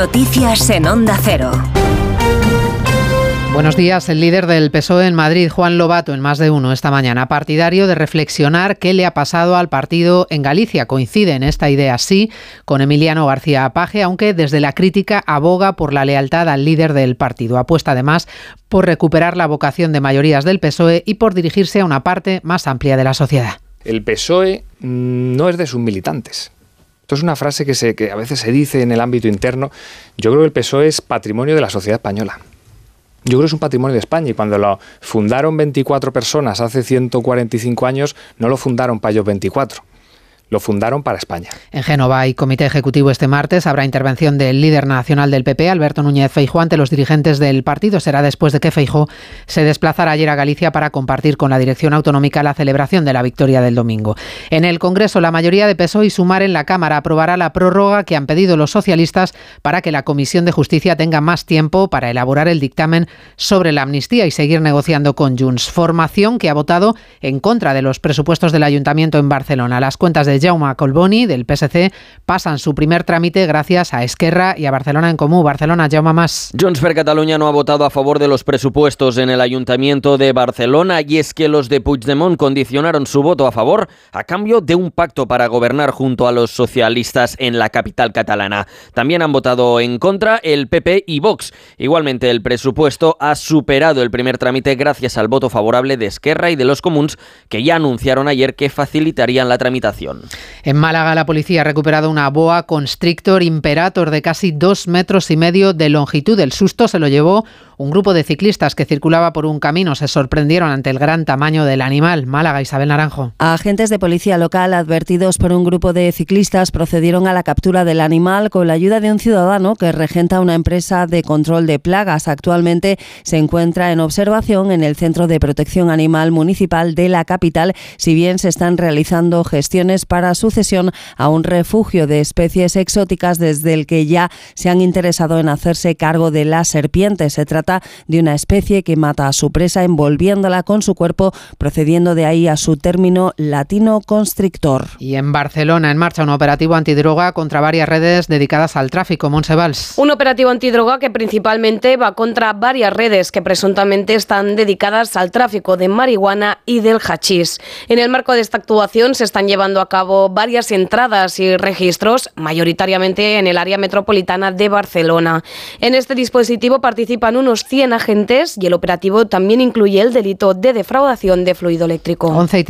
Noticias en Onda Cero. Buenos días. El líder del PSOE en Madrid, Juan Lobato, en más de uno esta mañana, partidario de reflexionar qué le ha pasado al partido en Galicia. Coincide en esta idea, sí, con Emiliano García Paje, aunque desde la crítica aboga por la lealtad al líder del partido. Apuesta además por recuperar la vocación de mayorías del PSOE y por dirigirse a una parte más amplia de la sociedad. El PSOE no es de sus militantes. Esto es una frase que, se, que a veces se dice en el ámbito interno. Yo creo que el PSOE es patrimonio de la sociedad española. Yo creo que es un patrimonio de España y cuando lo fundaron 24 personas hace 145 años, no lo fundaron para ellos 24 lo fundaron para España. En Génova hay comité ejecutivo este martes. Habrá intervención del líder nacional del PP, Alberto Núñez Feijóo, ante los dirigentes del partido. Será después de que Feijóo se desplazara ayer a Galicia para compartir con la dirección autonómica la celebración de la victoria del domingo. En el Congreso, la mayoría de PSOE y Sumar en la Cámara aprobará la prórroga que han pedido los socialistas para que la Comisión de Justicia tenga más tiempo para elaborar el dictamen sobre la amnistía y seguir negociando con Junts. Formación que ha votado en contra de los presupuestos del Ayuntamiento en Barcelona. Las cuentas de Jaume Colboni del PSC pasan su primer trámite gracias a Esquerra y a Barcelona en Comú. Barcelona, Jaume más. Junts per Catalunya no ha votado a favor de los presupuestos en el Ayuntamiento de Barcelona y es que los de Puigdemont condicionaron su voto a favor a cambio de un pacto para gobernar junto a los socialistas en la capital catalana. También han votado en contra el PP y Vox. Igualmente el presupuesto ha superado el primer trámite gracias al voto favorable de Esquerra y de los comuns que ya anunciaron ayer que facilitarían la tramitación. En Málaga, la policía ha recuperado una boa constrictor imperator de casi dos metros y medio de longitud. El susto se lo llevó un grupo de ciclistas que circulaba por un camino. Se sorprendieron ante el gran tamaño del animal. Málaga, Isabel Naranjo. Agentes de policía local, advertidos por un grupo de ciclistas, procedieron a la captura del animal con la ayuda de un ciudadano que regenta una empresa de control de plagas. Actualmente se encuentra en observación en el Centro de Protección Animal Municipal de la capital, si bien se están realizando gestiones para su cesión a un refugio de especies exóticas desde el que ya se han interesado en hacerse cargo de la serpiente. Se trata de una especie que mata a su presa envolviéndola con su cuerpo, procediendo de ahí a su término latino constrictor. Y en Barcelona, en marcha un operativo antidroga contra varias redes dedicadas al tráfico. Monsevals. Un operativo antidroga que principalmente va contra varias redes que presuntamente están dedicadas al tráfico de marihuana y del hachís. En el marco de esta actuación se están llevando a cabo varias entradas y registros, mayoritariamente en el área metropolitana de Barcelona. En este dispositivo participan unos 100 agentes y el operativo también incluye el delito de defraudación de fluido eléctrico. 11 y